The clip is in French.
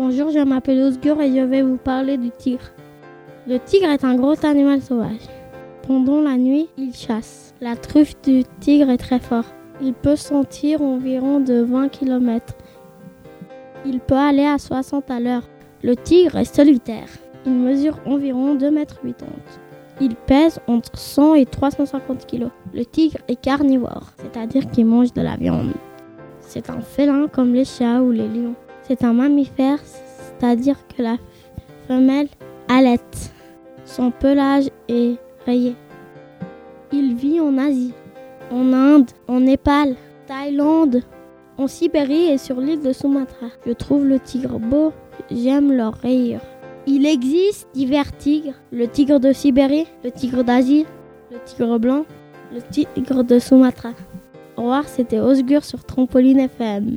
Bonjour, je m'appelle Osgur et je vais vous parler du tigre. Le tigre est un gros animal sauvage. Pendant la nuit, il chasse. La truffe du tigre est très fort. Il peut sentir environ de 20 km. Il peut aller à 60 à l'heure. Le tigre est solitaire. Il mesure environ 2 mètres 80. Il pèse entre 100 et 350 kg. Le tigre est carnivore, c'est-à-dire qu'il mange de la viande. C'est un félin comme les chats ou les lions. C'est un mammifère, c'est-à-dire que la femelle allaite. Son pelage est rayé. Il vit en Asie, en Inde, en Népal, Thaïlande, en Sibérie et sur l'île de Sumatra. Je trouve le tigre beau, j'aime leur rayures. Il existe divers tigres, le tigre de Sibérie, le tigre d'Asie, le tigre blanc, le tigre de Sumatra. Au revoir, c'était Osgur sur Trampoline FM.